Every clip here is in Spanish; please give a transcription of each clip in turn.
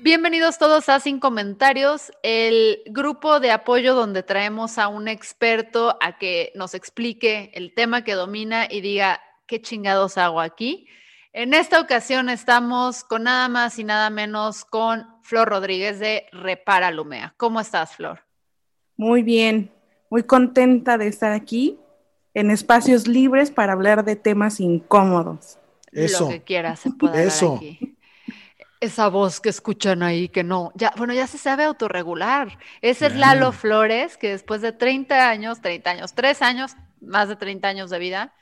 Bienvenidos todos a Sin Comentarios, el grupo de apoyo donde traemos a un experto a que nos explique el tema que domina y diga qué chingados hago aquí. En esta ocasión estamos con nada más y nada menos con Flor Rodríguez de Repara Lumea. ¿Cómo estás, Flor? Muy bien, muy contenta de estar aquí en espacios libres para hablar de temas incómodos. Eso. Lo que quieras se puede Eso. aquí. Esa voz que escuchan ahí que no, ya, bueno, ya se sabe autorregular. Ese es. Lalo Flores, que después de 30 años, 30 años, 3 años, más de 30 años de vida.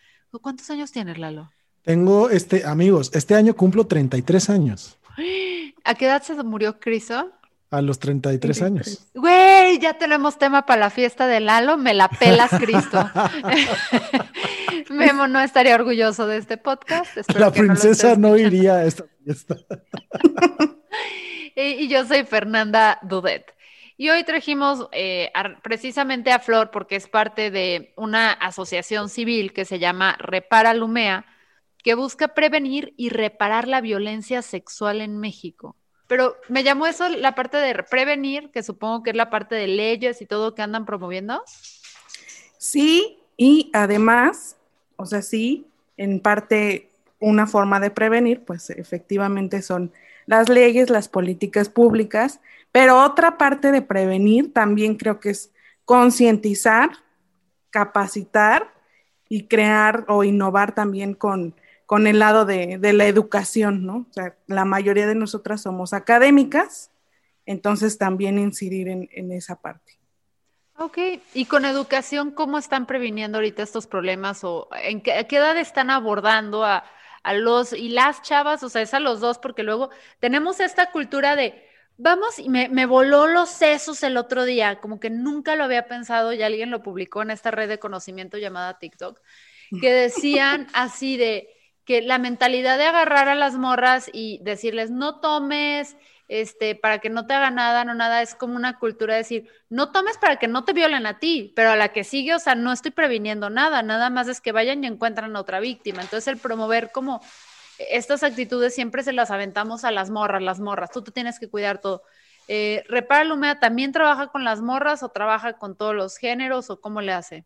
¿Cuántos años tienes, Lalo? Tengo, este, amigos, este año cumplo 33 años. ¿A qué edad se murió Criso? A los 33 años. Güey, ya tenemos tema para la fiesta de Lalo, me la pelas, Cristo. Memo no estaría orgulloso de este podcast. espero La que princesa no iría a esta fiesta. Y, y yo soy Fernanda Dudet. Y hoy trajimos eh, a- precisamente a Flor porque es parte de una asociación civil que se llama Repara Lumea, que busca prevenir y reparar la violencia sexual en México. Pero me llamó eso la parte de prevenir, que supongo que es la parte de leyes y todo que andan promoviendo. Sí, y además, o sea, sí, en parte una forma de prevenir, pues efectivamente son las leyes, las políticas públicas, pero otra parte de prevenir también creo que es concientizar, capacitar y crear o innovar también con, con el lado de, de la educación, ¿no? O sea, la mayoría de nosotras somos académicas, entonces también incidir en, en esa parte. Ok, y con educación, ¿cómo están previniendo ahorita estos problemas o en qué, a qué edad están abordando a, a los y las chavas? O sea, es a los dos, porque luego tenemos esta cultura de, vamos, y me, me voló los sesos el otro día, como que nunca lo había pensado y alguien lo publicó en esta red de conocimiento llamada TikTok, que decían así de que la mentalidad de agarrar a las morras y decirles, no tomes, este, para que no te haga nada, no nada, es como una cultura de decir, no tomes para que no te violen a ti, pero a la que sigue, o sea, no estoy previniendo nada, nada más es que vayan y encuentran a otra víctima. Entonces, el promover como estas actitudes siempre se las aventamos a las morras, las morras, tú te tienes que cuidar todo. Eh, Repara Lumea también trabaja con las morras o trabaja con todos los géneros o cómo le hace?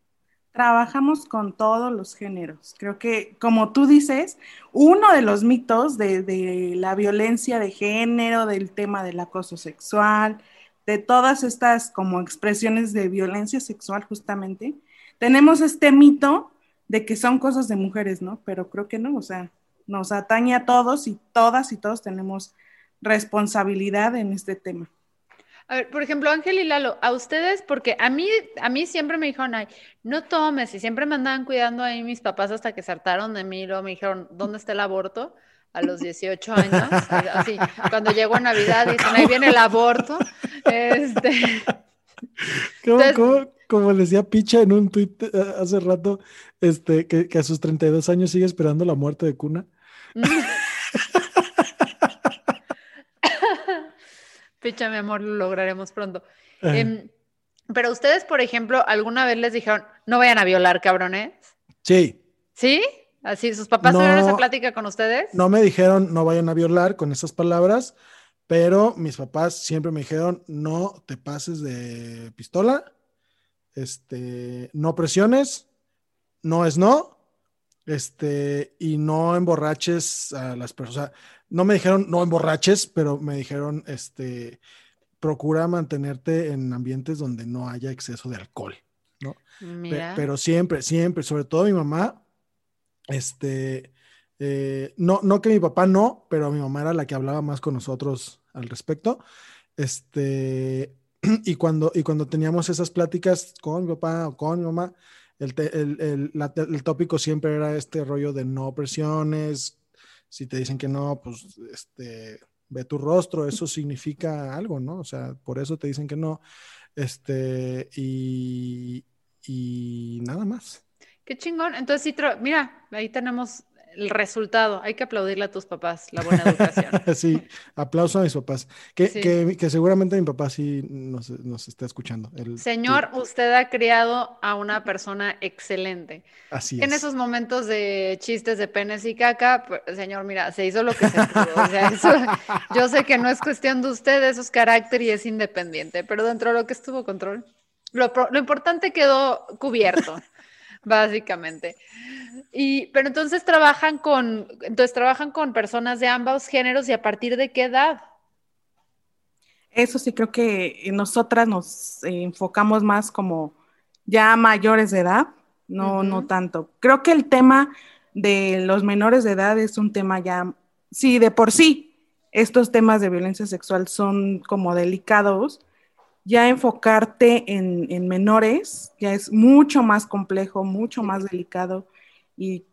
Trabajamos con todos los géneros. Creo que, como tú dices, uno de los mitos de, la violencia de género, del tema del acoso sexual, de todas estas como expresiones de violencia sexual justamente, tenemos este mito de que son cosas de mujeres, ¿no? Pero creo que no, o sea, nos atañe a todos y todas y todos tenemos responsabilidad en este tema. A ver, por ejemplo, Ángel y Lalo, a ustedes, porque a mí, a mí siempre me dijeron, ay, no tomes, y siempre me andaban cuidando ahí mis papás hasta que se hartaron de mí, luego me dijeron, ¿dónde está el aborto? A los 18 años, así, cuando llegó Navidad, dicen, ahí viene el aborto. Este, ¿Cómo, Entonces- cómo- como decía Picha en un tuit eh, hace rato, este, que, que a sus 32 años sigue esperando la muerte de Cuna. Picha, mi amor, lo lograremos pronto. Eh, Em, pero ustedes, por ejemplo, ¿alguna vez les dijeron, no vayan a violar, cabrones? sí, ¿Sí? Así, ¿sus papás tuvieron esa No. plática con ustedes? no me dijeron no vayan a violar con esas palabras, pero mis papás siempre me dijeron no te pases de pistola, este, no presiones, no es no, este, y no emborraches a las personas. O sea, no me dijeron no emborraches, pero me dijeron, este, procura mantenerte en ambientes donde no haya exceso de alcohol, ¿no? pero siempre, siempre, sobre todo mi mamá, este, eh, no, no que mi papá no, pero mi mamá era la que hablaba más con nosotros al respecto. Este, y cuando, y cuando teníamos esas pláticas con mi papá o con mi mamá, el, el, el, tópico siempre era este rollo de no presiones. Si te dicen que no, pues este, ve tu rostro, eso significa algo, ¿no? O sea, por eso te dicen que no. Este, y, y nada más. Qué chingón. Entonces, sí, mira, ahí tenemos el resultado. Hay que aplaudirle a tus papás la buena educación. sí, aplauso a mis papás. Que, que, seguramente mi papá sí nos, está escuchando. Señor, usted ha criado a una persona excelente. Así es. En esos momentos de chistes de penes y caca, pues, señor, mira, se hizo lo que se pudo. O sea, yo sé que no es cuestión de usted, eso es carácter y es independiente, pero dentro de lo que estuvo control, lo, lo importante quedó cubierto, básicamente. Y, pero entonces trabajan con, entonces trabajan con personas de ambos géneros y a partir de qué edad? Eso sí creo que nosotras nos enfocamos más como ya mayores de edad, no, no tanto. Creo que el tema de los menores de edad es un tema ya, sí, de por sí, estos temas de violencia sexual son como delicados, ya enfocarte en, en menores ya es mucho más complejo, mucho más delicado y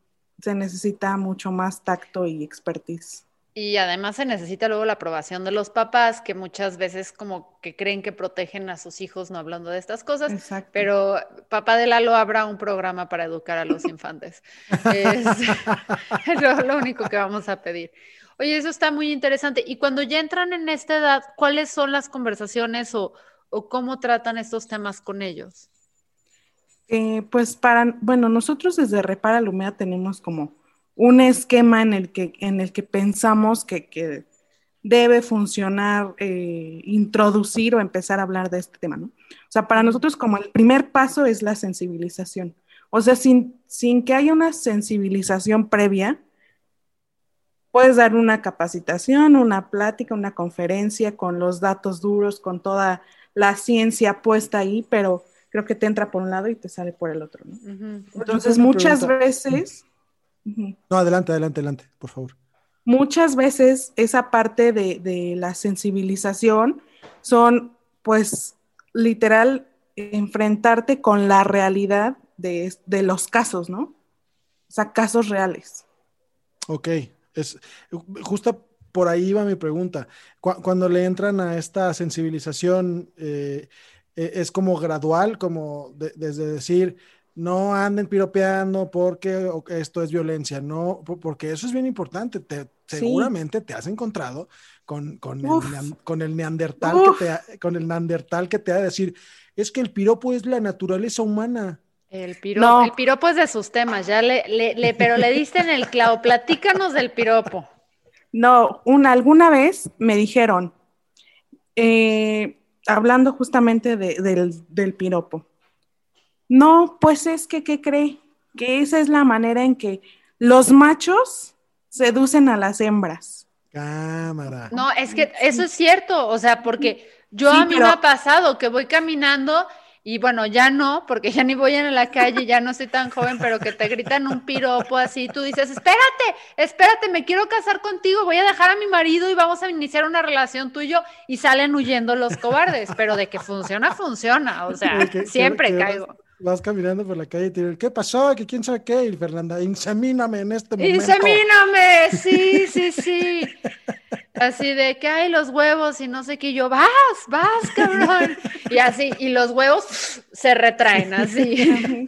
se necesita mucho más tacto y expertise. Y además se necesita luego la aprobación de los papás, que muchas veces como que creen que protegen a sus hijos no hablando de estas cosas. Exacto. Pero papá de Lalo habrá un programa para educar a los infantes. es lo, lo, único que vamos a pedir. Oye, eso está muy interesante. Y cuando ya entran en esta edad, ¿cuáles son las conversaciones o, o cómo tratan estos temas con ellos? Eh, pues para, bueno, nosotros desde Repara Lumea tenemos como un esquema en el que, en el que pensamos que, debe funcionar, eh, introducir o empezar a hablar de este tema, ¿no? O sea, para nosotros como el primer paso es la sensibilización. O sea, sin, sin que haya una sensibilización previa, puedes dar una capacitación, una plática, una conferencia con los datos duros, con toda la ciencia puesta ahí, pero creo que te entra por un lado y te sale por el otro. ¿no? Entonces, muchas veces... No, adelante, adelante, adelante, por favor. Muchas veces esa parte de, la sensibilización son, pues, literal, enfrentarte con la realidad de, los casos, ¿no? O sea, casos reales. Ok, es justo por ahí va mi pregunta. cuando le entran a esta sensibilización, eh, e, es como gradual, como desde decir, no anden piropeando porque esto es violencia, no, porque eso es bien importante. Te, Seguramente te has encontrado con, con, el, con el, neandertal que te con el neandertal que te ha de decir, es que el piropo es la naturaleza humana. El piropo, el piropo es de sus temas, ya le, le, pero le diste en el clavo, platícanos del piropo. No, una, alguna vez me dijeron, eh, hablando justamente del, piropo. No, pues es que, ¿qué cree? Que esa es la manera en que los machos seducen a las hembras. Cámara. No, es que eso es cierto, o sea, porque yo a mí me ha pasado que voy caminando y bueno, ya no, porque ya ni voy en la calle, ya no soy tan joven, pero que te gritan un piropo así, tú dices, espérate, espérate, me quiero casar contigo, voy a dejar a mi marido y vamos a iniciar una relación tuyo y salen huyendo los cobardes, pero de que funciona, funciona, o sea, siempre caigo vas caminando por la calle y te dicen, ¿qué pasó? ¿Que quién sabe qué? Y Fernanda, insemíname en este momento. Insemíname, sí, sí, sí. Así de que hay los huevos y no sé qué, yo, vas, vas, cabrón. Y así, y los huevos se retraen así.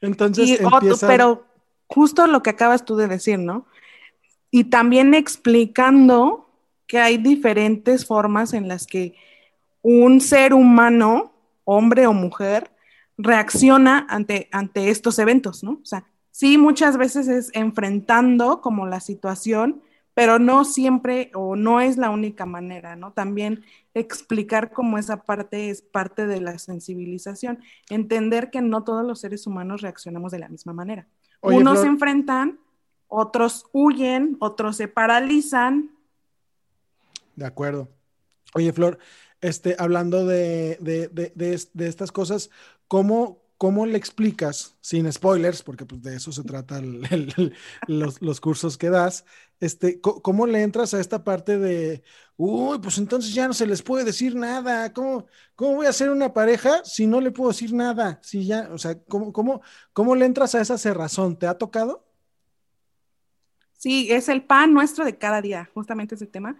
Entonces, pero justo lo que acabas tú de decir, ¿no? Y también explicando que hay diferentes formas en las que un ser humano, hombre o mujer, reacciona ante, ante estos eventos, ¿no? O sea, sí, muchas veces es enfrentando como la situación, pero no siempre o no es la única manera, ¿no? También explicar cómo esa parte es parte de la sensibilización, entender que no todos los seres humanos reaccionamos de la misma manera. Unos se enfrentan, otros huyen, otros se paralizan. De acuerdo. Oye, Flor, este, hablando de, de, de, de, estas cosas, ¿cómo, ¿cómo le explicas, sin spoilers, porque pues, de eso se trata los, los, cursos que das, este, ¿cómo le entras a esta parte de, uy, pues entonces ya no se les puede decir nada, ¿cómo, cómo voy a ser una pareja si no le puedo decir nada? Si ya, o sea, ¿cómo, cómo, cómo le entras a esa cerrazón? ¿Te ha tocado? Sí, es el pan nuestro de cada día, justamente ese tema,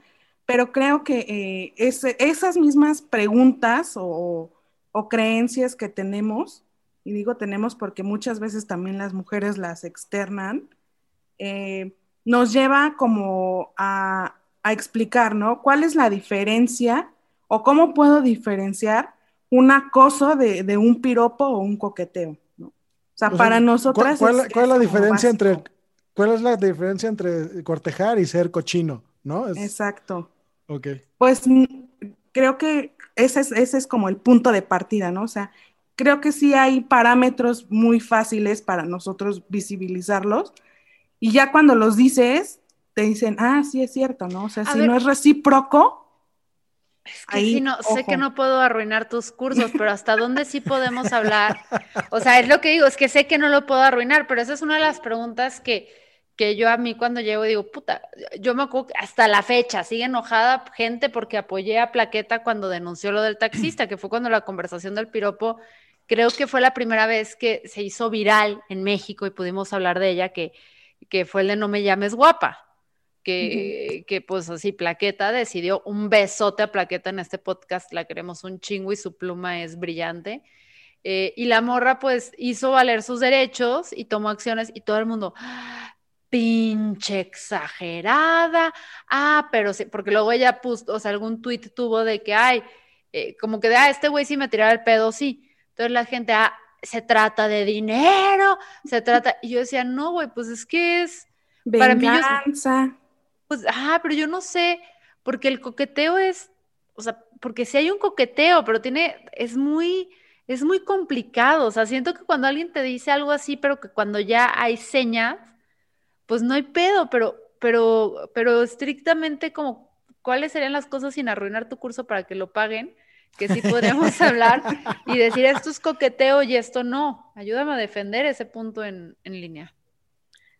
pero creo que eh, esas mismas preguntas o, o creencias que tenemos, y digo tenemos porque muchas veces también las mujeres las externan, eh, nos lleva como a, explicar, ¿no? ¿Cuál es la diferencia o cómo puedo diferenciar un acoso de, un piropo o un coqueteo? ¿no? O sea, para nosotras... ¿Cuál, es, la diferencia entre... ¿Cuál es la diferencia entre cortejar y ser cochino? ¿No? Exacto. Ok. Pues creo que ese es, ese es como el punto de partida, ¿no? O sea, creo que sí hay parámetros muy fáciles para nosotros visibilizarlos. Y ya cuando los dices, te dicen, ah, sí es cierto, ¿no? O sea, si no es recíproco. Es que no, sé que no puedo arruinar tus cursos, pero hasta dónde sí podemos hablar. O sea, es lo que digo, es que sé que no lo puedo arruinar, pero esa es una de las preguntas que, que yo a mí cuando llego digo, puta, yo me acuerdo que hasta la fecha sigue enojada gente porque apoyé a Plaqueta cuando denunció lo del taxista, que fue cuando la conversación del piropo creo que fue la primera vez que se hizo viral en México y pudimos hablar de ella, que, que fue el de No me llames guapa. Que, que, pues así Plaqueta decidió un besote a Plaqueta en este podcast, la queremos un chingo y su pluma es brillante. Eh, y la morra pues hizo valer sus derechos y tomó acciones y todo el mundo, ¡ah! Pinche exagerada, ah, pero sí, porque luego ella puso, o sea, algún tuit tuvo de que, ay, eh, como que de, ah, este güey sí me tiraba el pedo, sí, entonces la gente, ah, se trata de dinero, se trata, y yo decía, no, güey, pues es que es... Para mí, yo, pues, ah, pero yo no sé, porque el coqueteo es, o sea, porque sí hay un coqueteo, pero tiene, es muy, es muy complicado, o sea, siento que cuando alguien te dice algo así, pero que cuando ya hay señas, pues no hay pedo, pero, pero, pero estrictamente como, ¿cuáles serían las cosas sin arruinar tu curso para que lo paguen? que sí podríamos hablar y decir esto es coqueteo y esto no. Ayúdame a defender ese punto en, línea.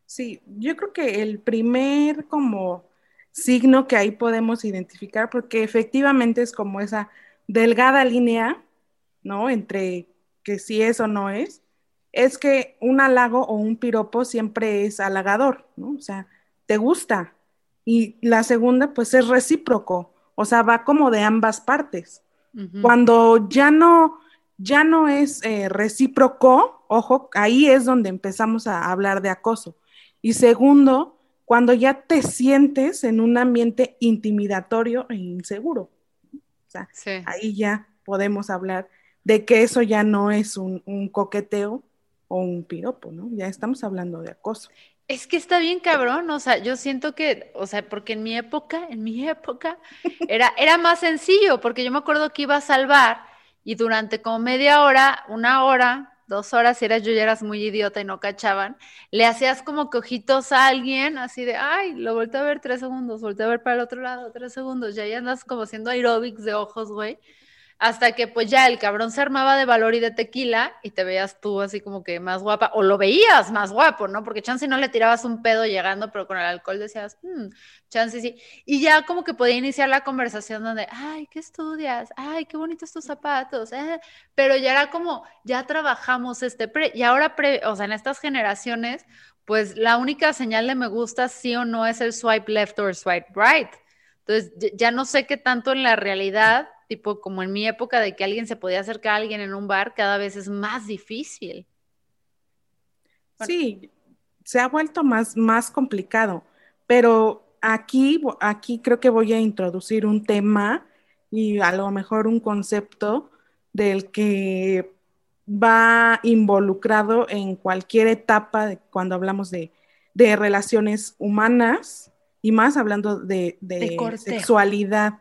Sí, yo creo que el primer como signo que ahí podemos identificar, porque efectivamente es como esa delgada línea, ¿no? Entre que si es o no es, es que un halago o un piropo siempre es halagador, ¿no? O sea, te gusta. Y la segunda, pues es recíproco, o sea, va como de ambas partes. Cuando ya no, ya no es eh, recíproco, ojo, ahí es donde empezamos a hablar de acoso. Y segundo, cuando ya te sientes en un ambiente intimidatorio e inseguro. O sea, ahí ya podemos hablar de que eso ya no es un, un, coqueteo o un piropo, ¿no? Ya estamos hablando de acoso. Es que está bien cabrón, o sea, yo siento que, o sea, porque en mi época, en mi época, era, era más sencillo, porque yo me acuerdo que iba a salvar y durante como media hora, una hora, dos horas, si eras yo ya eras muy idiota y no cachaban, le hacías como cojitos a alguien, así de, ay, lo volteé a ver tres segundos, volteé a ver para el otro lado tres segundos, ya ya andas como haciendo aerobics de ojos, güey hasta que pues ya el cabrón se armaba de valor y de tequila y te veías tú así como que más guapa, o lo veías más guapo, ¿no? Porque chance no le tirabas un pedo llegando, pero con el alcohol decías, mmm, chance sí. Y ya como que podía iniciar la conversación donde, ay, ¿qué estudias? Ay, qué bonitos tus zapatos, ¿eh? Pero ya era como, ya trabajamos este pre, y ahora, pre, o sea, en estas generaciones, pues la única señal de me gusta sí o no es el swipe left o swipe right. Entonces, ya no sé qué tanto en la realidad tipo como en mi época de que alguien se podía acercar a alguien en un bar, cada vez es más difícil. Sí, se ha vuelto más, más complicado, pero aquí, aquí creo que voy a introducir un tema y a lo mejor un concepto del que va involucrado en cualquier etapa de cuando hablamos de, relaciones humanas y más hablando de, de sexualidad,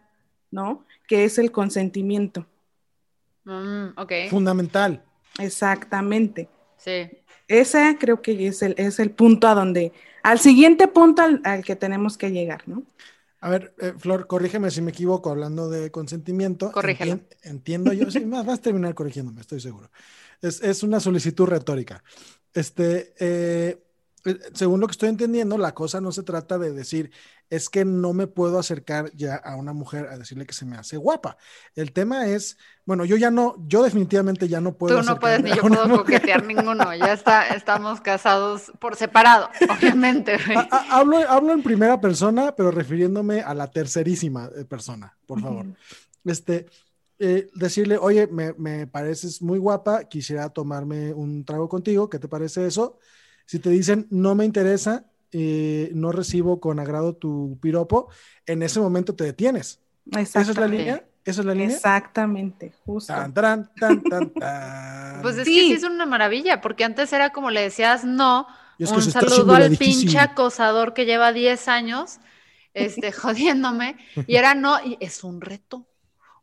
¿no? Que es el consentimiento. Mm, Fundamental. Exactamente. Sí. Ese creo que es el, es el punto a donde, al siguiente punto al, que tenemos que llegar, ¿no? A ver, eh, Flor, corrígeme si me equivoco hablando de consentimiento. Corrígelo. Entien- entiendo yo, sí, vas vas a terminar corrigiéndome, estoy seguro. Es, es una solicitud retórica. Este, eh, según lo que estoy entendiendo, la cosa no se trata de decir, es que no me puedo acercar ya a una mujer a decirle que se me hace guapa. El tema es, bueno, yo ya no, yo definitivamente ya no puedo Tú no puedes ni yo puedo mujer. coquetear ninguno. Ya está, estamos casados por separado, obviamente. hablo, hablo en primera persona, pero refiriéndome a la tercerísima eh, persona, por favor. Este, eh, decirle, oye, me, me pareces muy guapa, quisiera tomarme un trago contigo, ¿qué te parece eso? Si te dicen, no me interesa, eh, no recibo con agrado tu piropo, en ese momento te detienes. ¿Esa es la Exactamente. línea? ¿Esa es la línea? Exactamente, justo. Tan, tan, tan, tan, tan. Pues es Sí. que sí es una maravilla, porque antes era como le decías no, Y es que un saludo al pinche acosador que lleva 10 años este, jodiéndome, y era no, y es un reto.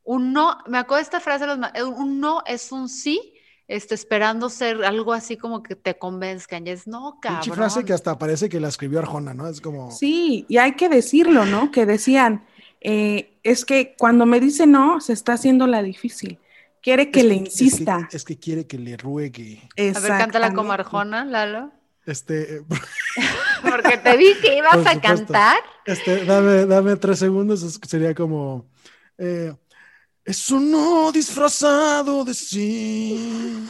Un no, me acuerdo de esta frase, de los ma- un no es un sí, este, esperando ser algo así como que te convenzcan, y es no, Pinche cabrón. frase que hasta parece que la escribió Arjona, ¿no? Es como... Sí, y hay que decirlo, ¿no? Que decían, eh, es que cuando me dice no, se está haciendo la difícil. Quiere que es le es insista. Es que, quiere que le ruegue. A ver, cántala como. Arjona, Lalo. Este, eh, Porque te vi que ibas a cantar. este, dame, dame tres segundos, sería como... eh, es un no disfrazado de sí.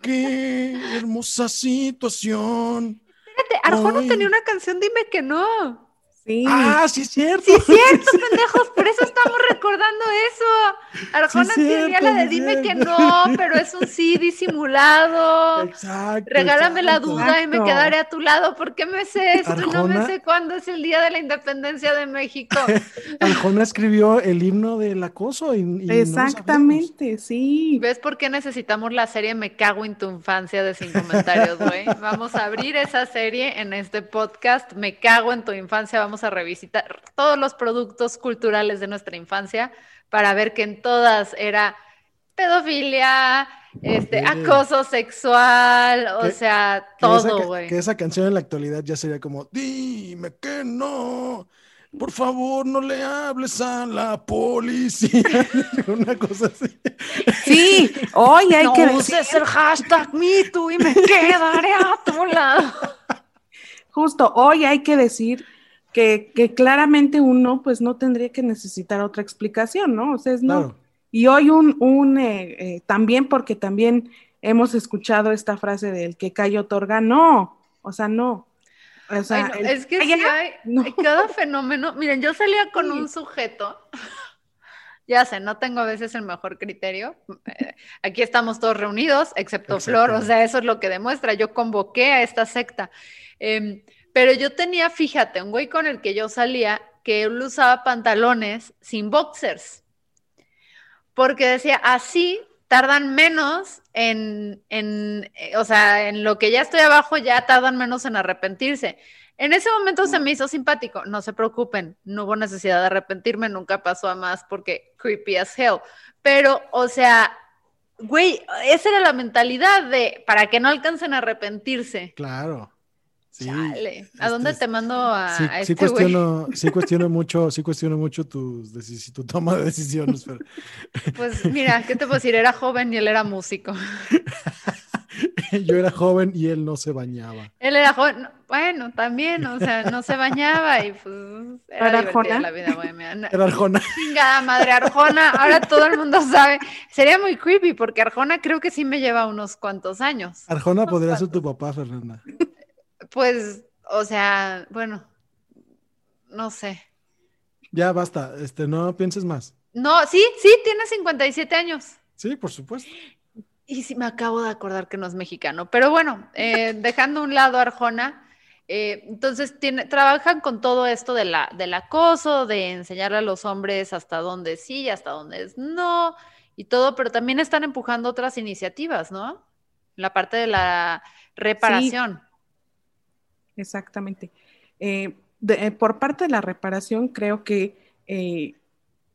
Qué hermosa situación. Fíjate, Arjona Ay. tenía una canción, dime que no. Sí. Ah, sí es cierto. Sí, es cierto, pendejos, por eso estamos recordando eso. Arjona Sí, tenía la de dime que no, pero es un sí disimulado. Exacto. Regálame la exacto. duda y me quedaré a tu lado. ¿Por qué me sé esto y no me sé cuándo es el día de la independencia de México? Arjona escribió el himno del acoso y, no. Exactamente, sí. ¿Ves por qué necesitamos la serie Me cago en tu infancia de sin comentarios, güey? Vamos a abrir esa serie en este podcast. Me cago en tu infancia. Vamos a revisitar todos los productos culturales de nuestra infancia para ver que en todas era pedofilia, este, acoso sexual, o sea, todo, güey. Que esa canción en la actualidad ya sería como, dime que no, por favor no le hables a la policía. Una cosa así. Sí, hoy hay no que decir, uses el hashtag MeToo y me quedaré a tu lado. justo, hoy hay que decir que, que claramente uno pues no tendría que necesitar otra explicación, ¿no? O sea, es no. Claro. Y hoy un, un eh, eh, también porque también hemos escuchado esta frase del que callo otorga, no, o sea, no. O sea, Ay, no, el es que calla- sí hay, no. hay cada fenómeno. Miren, yo salía con Sí. un sujeto. Ya sé, no tengo a veces el mejor criterio. Eh, Aquí estamos todos reunidos, excepto Flor, o sea, eso es lo que demuestra. Yo convoqué a esta secta. Pero yo tenía, fíjate, un güey con el que yo salía que él usaba pantalones sin boxers. Porque decía, así tardan menos en, en, eh, o sea, en lo que ya estoy abajo, ya tardan menos en arrepentirse. En ese momento se me hizo simpático, no se preocupen, no hubo necesidad de arrepentirme, nunca pasó a más porque creepy as hell. Pero, o sea, güey, esa era la mentalidad de para que no alcancen a arrepentirse. Claro. Sí. Chale, ¿a este dónde te mando a, Sí, a sí este güey? cuestiono, sí cuestiono mucho, sí cuestiono mucho tus deci- tu toma de decisiones, pero Pues mira, ¿qué te puedo decir? Era joven y él era músico. yo era joven y él no se bañaba. Él era joven, no, bueno, también, o sea, no se bañaba y pues era ¿Era divertida Arjona? la vida bohemia. Era Arjona. Chingada madre, Arjona, ahora todo el mundo sabe. Sería muy creepy porque Arjona creo que sí me lleva unos cuantos años. Arjona podría ser tu papá, Fernanda. Pues, o sea, bueno, no sé. Ya basta, este, no pienses más. No, sí, sí, tiene 57 años. Sí, por supuesto. Y sí, me acabo de acordar que no es mexicano. Pero bueno, eh, dejando a un lado a Arjona, eh, entonces tiene, trabajan con todo esto de la, del acoso, de enseñarle a los hombres hasta dónde sí y hasta dónde es no, y todo, pero también están empujando otras iniciativas, ¿no? La parte de la reparación. Exactamente. Eh, de- eh, por parte de la reparación, creo que eh,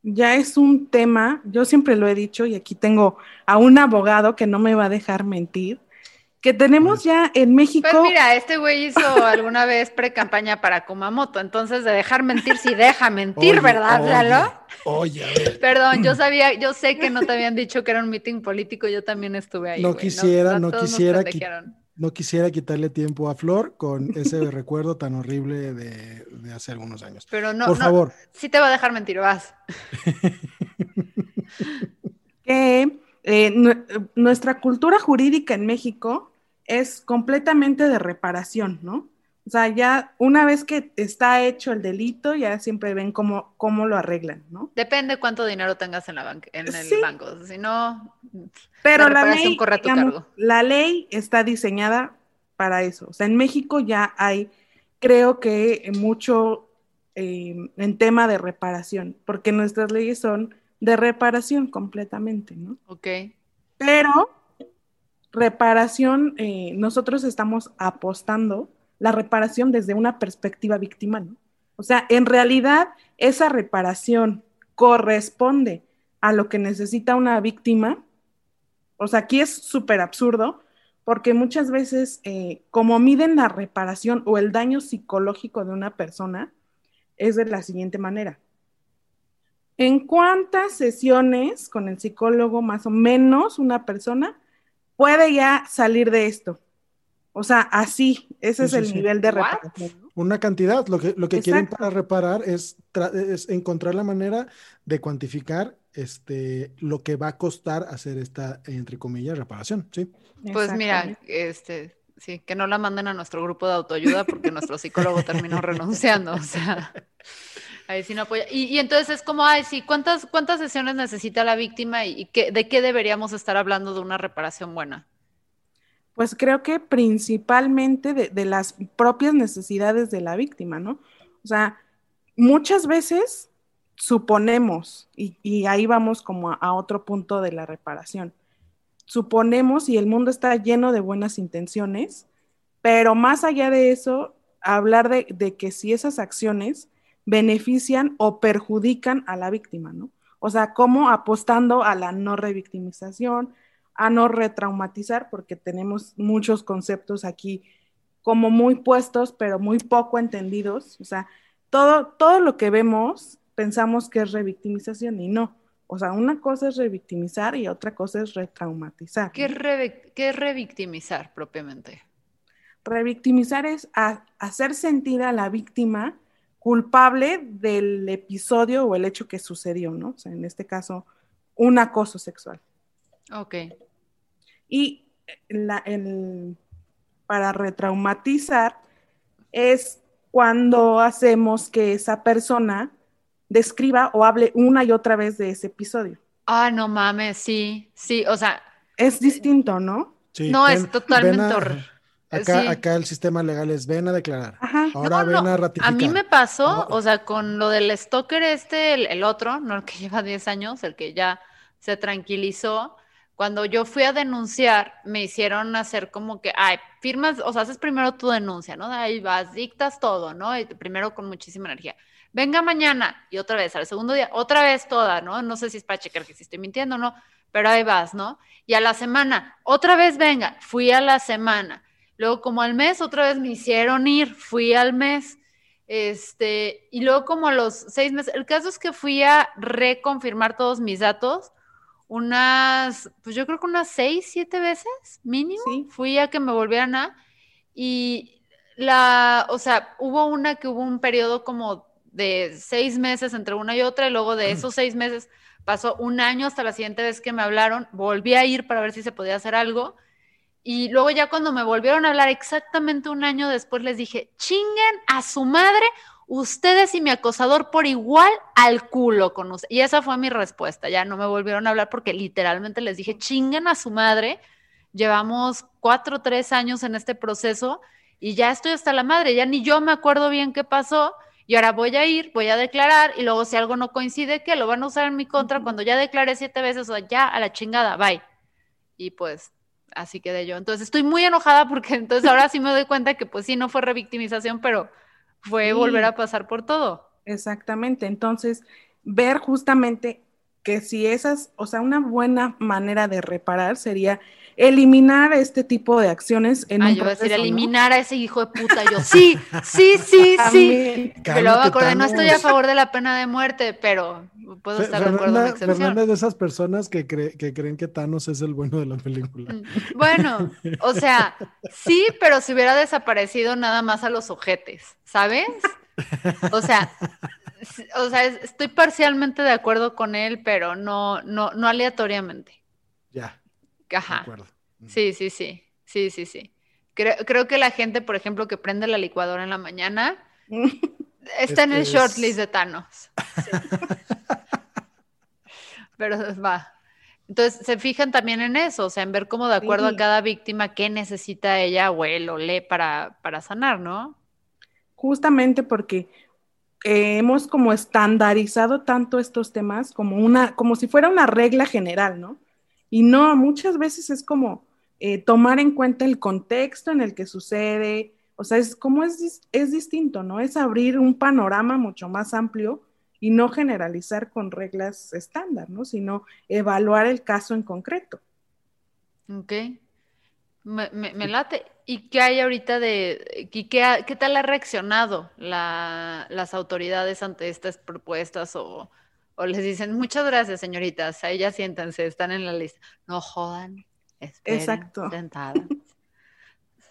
ya es un tema, yo siempre lo he dicho y aquí tengo a un abogado que no me va a dejar mentir, que tenemos ya en México. Pues mira, este güey hizo alguna vez pre-campaña para Kumamoto, entonces de dejar mentir, sí deja mentir, Oye, ¿verdad, oye, Lalo? Oye, a ver, Perdón, yo sabía, yo sé que no te habían dicho que era un meeting político, yo también estuve ahí. No quisiera, no todos nos quisiera qui- pendejearon. No quisiera quitarle tiempo a Flor con ese recuerdo tan horrible de, de hace algunos años. Pero no, Por no, favor. sí te va a dejar mentir, vas. que eh, nue- nuestra cultura jurídica en México es completamente de reparación, ¿no? O sea, ya una vez que está hecho el delito, ya siempre ven cómo, cómo lo arreglan, ¿no? Depende cuánto dinero tengas en, la banca, en el Sí. banco. Si no, Pero La la, ley, corre a tu digamos, cargo. la ley está diseñada para eso. O sea, en México ya hay, creo que mucho eh, en tema de reparación, porque nuestras leyes son de reparación completamente, ¿no? ok. Pero reparación, eh, nosotros estamos apostando la reparación desde una perspectiva victimal, ¿no? O sea, en realidad esa reparación corresponde a lo que necesita una víctima. O sea, aquí es súper absurdo porque muchas veces eh, como miden la reparación o el daño psicológico de una persona es de la siguiente manera. ¿En cuántas sesiones con el psicólogo más o menos una persona puede ya salir de esto? O sea, así, ese Sí, es sí, el sí. nivel de reparación. ¿no? Una cantidad, lo que, lo que quieren para reparar es, tra- es encontrar la manera de cuantificar este, lo que va a costar hacer esta, entre comillas, reparación, ¿sí? Pues mira, este, sí, que no la manden a nuestro grupo de autoayuda porque nuestro psicólogo terminó renunciando, o sea, ahí sí no apoya. Y, y entonces es como, ay, sí, ¿cuántas, cuántas sesiones necesita la víctima y, y qué, de qué deberíamos estar hablando de una reparación buena? Pues creo que principalmente de, las propias necesidades de la víctima, ¿no? O sea, muchas veces suponemos, y, ahí vamos como a, otro punto de la reparación, suponemos y el mundo está lleno de buenas intenciones, pero más allá de eso, hablar de, de que si esas acciones benefician o perjudican a la víctima, ¿no? O sea, como apostando a la no revictimización, a no retraumatizar, porque tenemos muchos conceptos aquí como muy puestos, pero muy poco entendidos. O sea, todo, todo lo que vemos pensamos que es revictimización y no. O sea, una cosa es revictimizar y otra cosa es retraumatizar. ¿Qué, revi- qué es revictimizar propiamente? Revictimizar es a- hacer sentir a la víctima culpable del episodio o el hecho que sucedió, ¿no? O sea, en este caso, un acoso sexual. Ok, Y la- el- para retraumatizar es cuando hacemos que esa persona describa o hable una y otra vez de ese episodio. Ah, no mames, sí, sí, o sea, Es distinto, ¿no? Sí, No, es totalmente a- Acá, sí. acá el sistema legal es ven a declarar. Ajá. Ahora No, ven no, a ratificar. A mí me pasó, o sea, con lo del stalker este, el, el otro, no el que lleva 10 años, el que ya se tranquilizó. Cuando yo fui a denunciar, me hicieron hacer como que, ay, firmas, o sea, haces primero tu denuncia, ¿no? Ahí vas, dictas todo, ¿no? Y primero con muchísima energía. Venga mañana y otra vez, al segundo día, otra vez toda, ¿no? No sé si es para checar que si estoy mintiendo o no, pero ahí vas, ¿no? Y a la semana, otra vez venga, fui a la semana. Luego como al mes, otra vez me hicieron ir, fui al mes. Este, y luego como a los seis meses, el caso es que fui a reconfirmar todos mis datos, unas, pues yo creo que unas seis, siete veces mínimo, Sí. fui a que me volvieran a, y la, o sea, hubo una que hubo un periodo como de seis meses entre una y otra, y luego de esos seis meses pasó un año hasta la siguiente vez que me hablaron, volví a ir para ver si se podía hacer algo, y luego ya cuando me volvieron a hablar exactamente un año después les dije, chinguen a su madre, ustedes y mi acosador por igual al culo con usted. Y esa fue mi respuesta, ya no me volvieron a hablar porque literalmente les dije, chinguen a su madre, llevamos cuatro o tres años en este proceso y ya estoy hasta la madre, ya ni yo me acuerdo bien qué pasó. Y ahora voy a ir, voy a declarar y luego si algo no coincide, que lo van a usar en mi contra cuando ya declaré siete veces, o sea, ya a la chingada, bye. Y pues así quedé yo. Entonces estoy muy enojada porque entonces ahora sí me doy cuenta que pues sí, no fue revictimización, pero fue Sí. volver a pasar por todo. Exactamente. Entonces, ver justamente que si esas, o sea, una buena manera de reparar sería eliminar este tipo de acciones en Ah, un yo iba a decir proceso, ¿no? eliminar a ese hijo de puta. Yo, sí, sí, sí, sí. Pero luego acordé, no estoy a favor de la pena de muerte, pero puedo estar de acuerdo Fernanda, excepción. Fernanda es de esas personas que, cree- que creen que Thanos es el bueno de la película. Mm, Bueno, o sea, sí, pero si hubiera desaparecido nada más a los ojetes, ¿sabes? O sea, o sea, es- estoy parcialmente de acuerdo con él, pero no, no, no aleatoriamente. Ya, Ajá. acuerdo. Sí, sí, sí. Sí, sí, sí. Creo, creo que la gente, por ejemplo, que prende la licuadora en la mañana, está en el short es- list de Thanos. Sí. Pero va. Entonces, se fijan también en eso, o sea, en ver cómo de acuerdo Sí. a cada víctima qué necesita ella o él o le para, para sanar, ¿no? Justamente porque eh, hemos como estandarizado tanto estos temas como una, como si fuera una regla general, ¿no? Y no, muchas veces es como eh, tomar en cuenta el contexto en el que sucede, o sea, es como es, es distinto, ¿no? Es abrir un panorama mucho más amplio y no generalizar con reglas estándar, ¿no? Sino evaluar el caso en concreto. Ok. Me, me- late. ¿Y qué hay ahorita de, y qué, qué tal ha reaccionado la- las autoridades ante estas propuestas o, o les dicen, muchas gracias, señoritas, ahí ya siéntense, están en la lista. No jodan, esperen, Exacto. sentadas.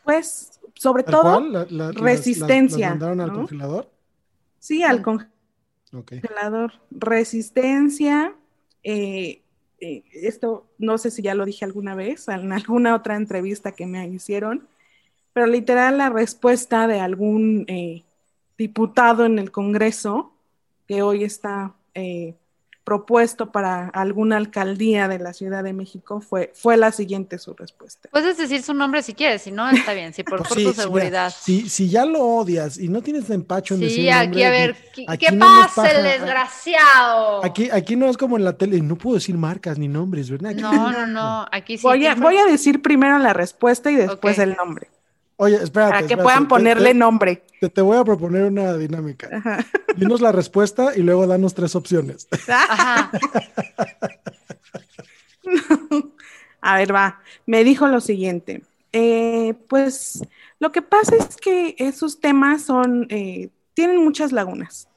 Pues, sobre ¿Tal todo, cual? ¿La- la- las- las- resistencia, ¿Las mandaron al ¿no? congelador? sí, al congelador, resistencia, eh, eh, esto no sé si ya lo dije alguna vez, en alguna otra entrevista que me hicieron, pero literal la respuesta de algún eh, diputado en el Congreso que hoy está eh, propuesto para alguna alcaldía de la Ciudad de México fue, fue la siguiente su respuesta. Puedes decir su nombre si quieres, si no, está bien, si por, Pues por sí, tu seguridad. si, si ya lo odias y no tienes empacho en decir Sí, el aquí nombre, a ver, ¿qué, aquí qué no nos pasa el desgraciado? Aquí, aquí no es como en la tele, no puedo decir marcas ni nombres, ¿verdad? Aquí- No, no, no, aquí sí. Voy a, voy a decir primero la respuesta y después el nombre, Oye, espérate. para que espérate, puedan ponerle te- nombre. Te, te voy a proponer una dinámica. Ajá. Dinos la respuesta y luego danos tres opciones. Ajá. A ver, va. Me dijo lo siguiente. Eh, pues lo que pasa es que esos temas son, eh, tienen muchas lagunas.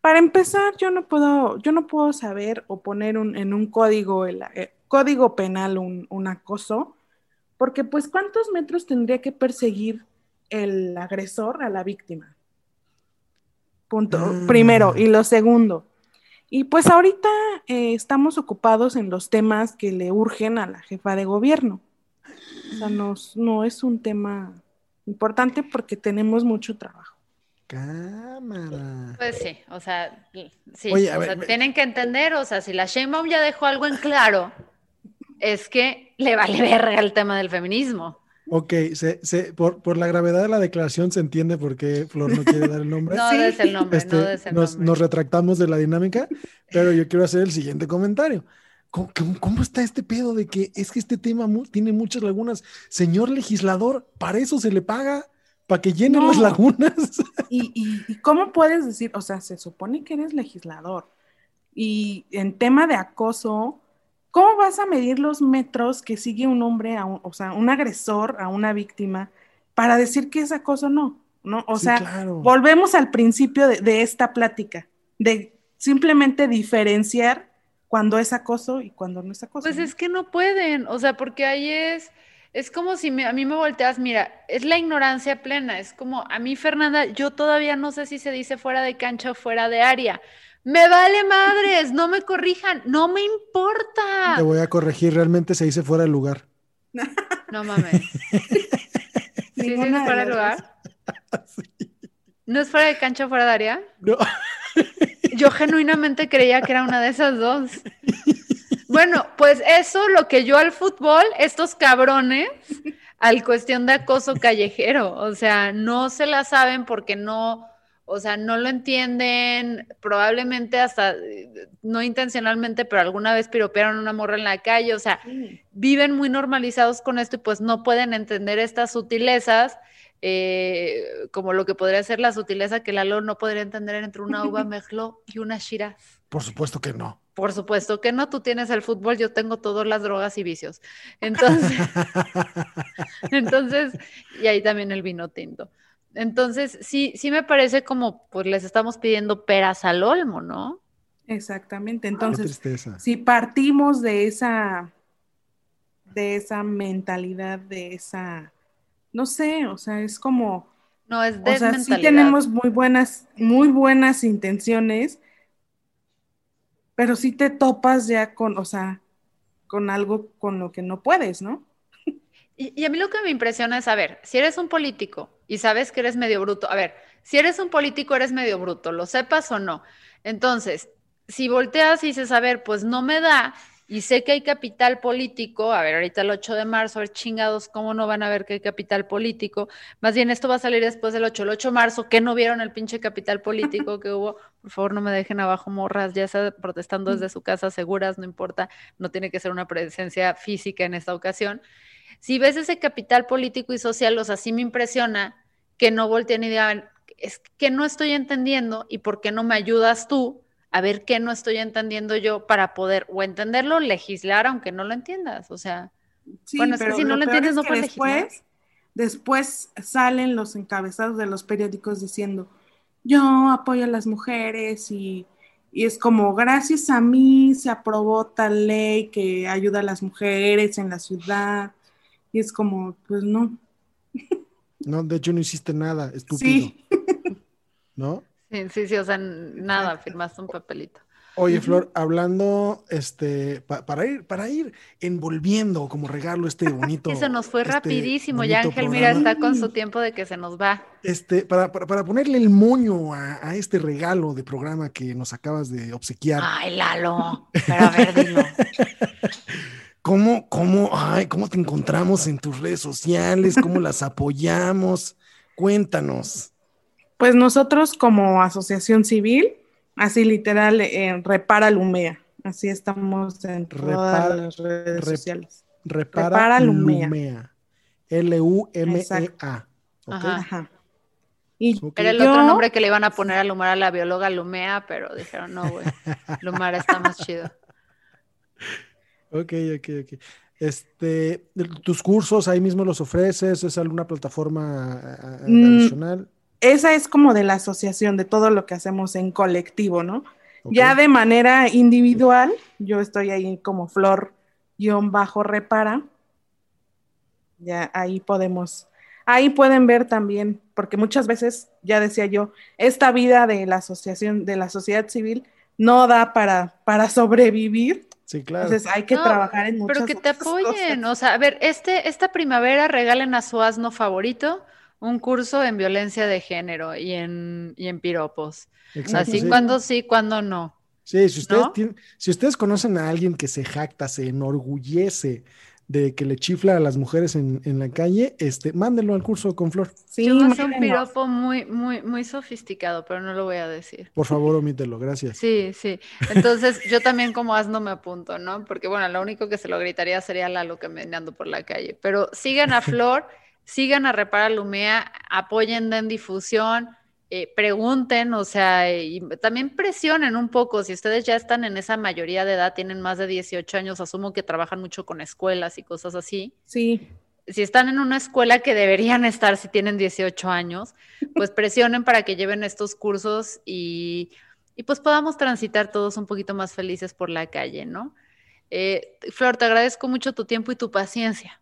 Para empezar, yo no puedo, yo no puedo saber o poner un- en un código, el, eh, código penal un, un acoso, porque pues ¿cuántos metros tendría que perseguir el agresor a la víctima? Punto. Ah. Primero. Y lo segundo. Y pues ahorita eh, estamos ocupados en los temas que le urgen a la jefa de gobierno. O sea, nos- no es un tema importante porque tenemos mucho trabajo. Cámara. Pues sí, o sea, sí, Oye, o ver, sea, tienen que entender, o sea, si la Sheinbaum ya dejó algo en claro, es que le vale verga el tema del feminismo. Ok, se, se- por, por la gravedad de la declaración se entiende por qué Flor no quiere dar el nombre. No Sí. des el nombre, Este, no des el nos, nombre. nos retractamos de la dinámica, pero yo quiero hacer el siguiente comentario. ¿Cómo, cómo- cómo está este pedo de que es que este tema mu- tiene muchas lagunas? Señor legislador, para eso se le paga, para que llenen No. las lagunas. ¿Y, y, y cómo puedes decir? O sea, se supone que eres legislador. Y en tema de acoso, ¿cómo vas a medir los metros que sigue un hombre, a un- o sea, un agresor a una víctima para decir que es acoso no? ¿no? O Sí, sea, claro. volvemos al principio de, de esta plática, de simplemente diferenciar cuando es acoso y cuando no es acoso. Pues ¿no? es que no pueden, o sea, porque ahí es, es como si me- a mí me volteas, mira, es la ignorancia plena, es como a mí, Fernanda, yo todavía no sé si se dice fuera de cancha o fuera de área. Me vale madres, no me corrijan, no me importa. Te voy a corregir, realmente se dice fuera de lugar. No mames. ¿Sí de fuera de lugar? ¿No es fuera de cancha o fuera de área? No. Yo genuinamente creía que era una de esas dos. Bueno, pues eso, lo que yo al fútbol, estos cabrones, al cuestión de acoso callejero, o sea, no se la saben porque no, o sea, no lo entienden, probablemente hasta, eh, no intencionalmente, pero alguna vez piropearon a una morra en la calle, o sea, Sí. viven muy normalizados con esto y pues no pueden entender estas sutilezas, eh, como lo que podría ser la sutileza que Lalo no podría entender entre una uva mejlo y una shiraz. Por supuesto que no. Por supuesto que no, tú tienes el fútbol, yo tengo todas las drogas y vicios. Entonces, entonces, y ahí también el vino tinto. Entonces, sí, sí me parece como, pues les estamos pidiendo peras al olmo, ¿no? Exactamente. Entonces, si partimos de esa, de esa mentalidad, de esa, no sé, o sea, es como, no es o sea, sí tenemos muy buenas, muy buenas intenciones, pero sí te topas ya con, o sea, con algo con lo que no puedes, ¿no? Y, a mí lo que me impresiona es, saber, si eres un político y sabes que eres medio bruto, a ver, si eres un político eres medio bruto, lo sepas o no. Entonces, si volteas y dices, a ver, pues no me da, y sé que hay capital político, a ver, ahorita el 8 de marzo, a ver, chingados, ¿cómo no van a ver que hay capital político? Más bien, esto va a salir después del 8, el 8 de marzo, ¿qué no vieron el pinche capital político que hubo? Por favor, no me dejen abajo morras, ya sea protestando desde su casa, seguras, no importa, no tiene que ser una presencia física en esta ocasión. Si ves ese capital político y social, o sea, sí me impresiona que no volteen y digan, es que no estoy entendiendo y por qué no me ayudas tú a ver qué no estoy entendiendo yo para poder o entenderlo, legislar, aunque no lo entiendas. O sea, bueno, es que si no lo, entiendes, no puedes legislar. Después salen los encabezados de los periódicos diciendo, yo apoyo a las mujeres y, y es como, gracias a mí se aprobó tal ley que ayuda a las mujeres en la ciudad. Y es como, pues no. No, de hecho no hiciste nada, estúpido. Sí. ¿No? Sí, sí, sí, o sea, nada, firmaste un papelito. Oye, Flor, hablando, este, para ir, para ir envolviendo como regalo este bonito. Y se nos fue este rapidísimo, ya Ángel, mira, está con su tiempo de que se nos va. Este, para, para, ponerle el moño a, este regalo de programa que nos acabas de obsequiar. Ay, Lalo, pero a ver, dilo. ¿Cómo, cómo, ay, cómo te encontramos en tus redes sociales? ¿Cómo las apoyamos? Cuéntanos. Pues nosotros como asociación civil, así literal, eh, repara Lumea. Así estamos en todas las redes sociales. Repara, Lumea. L-U-M-E-A. Ajá. Era el otro nombre que le iban a poner a Lumara a la bióloga Lumea, pero dijeron, no, güey, Lumara está más chido. Ok, ok, ok. Este, tus cursos ahí mismo los ofreces, ¿es alguna plataforma mm, adicional? esa es como de la asociación de todo lo que hacemos en colectivo, ¿no? Ya de manera individual, yo estoy ahí como flor guion bajo repara. Ya ahí podemos, ahí pueden ver también, porque muchas veces, ya decía yo, esta vida de la asociación, de la sociedad civil, no da para, para sobrevivir. Sí, claro. Entonces hay que trabajar en muchas Pero que te apoyen, o sea, a ver, este, esta primavera regalen a su asno favorito un curso en violencia de género y en, y en piropos. Así cuando sí, cuando no. Sí, si ustedes, si ustedes conocen a alguien que se jacta, se enorgullece de que le chifla a las mujeres en, la calle, este, mándenlo al curso con Flor. Sí, Yo un piropo muy, muy, muy sofisticado, pero no lo voy a decir. Por favor, omítelo, gracias. Sí, sí. Entonces, yo también como asno me apunto, ¿no? Porque, bueno, lo único que se lo gritaría sería Lalo que me ando por la calle. Pero sigan a Flor sigan a Repara Lumea, apoyen, den difusión, eh, pregunten, o sea, y también presionen un poco. Si ustedes ya están en esa mayoría de edad, tienen más de 18 años, asumo que trabajan mucho con escuelas y cosas así. Sí. Si están en una escuela que deberían estar si tienen 18 años, pues presionen para que lleven estos cursos y, y pues podamos transitar todos un poquito más felices por la calle, ¿no? Eh, Flor, te agradezco mucho tu tiempo y tu paciencia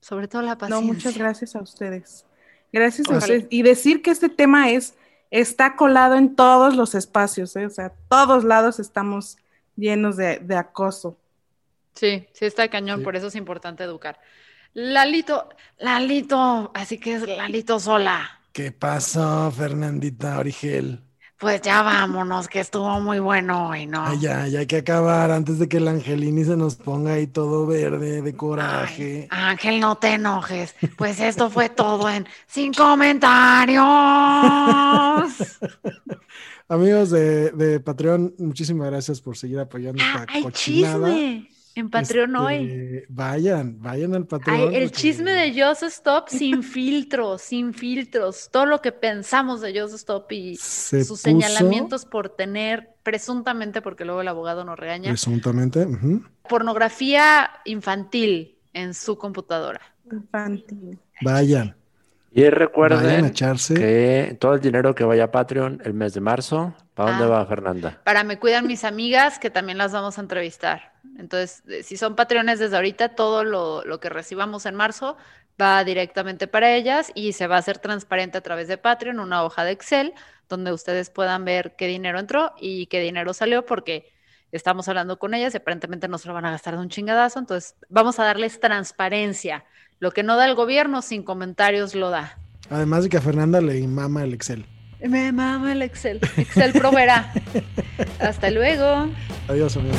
sobre todo la paciencia. No, muchas gracias a ustedes. Gracias a ustedes. Y decir que este tema es, está colado en todos los espacios, ¿eh? o sea, todos lados estamos llenos de, acoso. Sí, sí está cañón, por eso es importante educar. Lalito, Lalito, así que es Lalito sola. ¿Qué pasó, Fernandita Origel? Pues ya vámonos, que estuvo muy bueno hoy, ¿no? ya, ya hay que acabar antes de que el Angelini se nos ponga ahí todo verde de coraje. Ángel, no te enojes. Pues esto fue todo en Sin Comentarios. Amigos de, de, Patreon, muchísimas gracias por seguir apoyando esta cochinada. Chisme. En Patreon hoy. Este, Vayan, vayan al Patreon. Ay, el porque- chisme de Just Stop sin filtros, sin filtros. Todo lo que pensamos de Just Stop y Se sus puso- señalamientos por tener, presuntamente, porque luego el abogado nos regaña, Presuntamente. pornografía infantil en su computadora. Infantil. Vayan. Y recuerden echarse. que todo el dinero que vaya a Patreon el mes de marzo, ¿para dónde Ah. va Fernanda? Para me cuidan mis amigas, que también las vamos a entrevistar. Entonces, eh, si son patreones desde ahorita, todo lo, lo que recibamos en marzo va directamente para ellas y se va a hacer transparente a través de Patreon, una hoja de Excel, donde ustedes puedan ver qué dinero entró y qué dinero salió, porque estamos hablando con ellas y aparentemente no se lo van a gastar de un chingadazo. Entonces, vamos a darles transparencia. Lo que no da el gobierno, sin comentarios lo da. Además de que a Fernanda le mama el Excel. Me mama el Excel. Excel proveerá. Hasta luego. Adiós, amigos.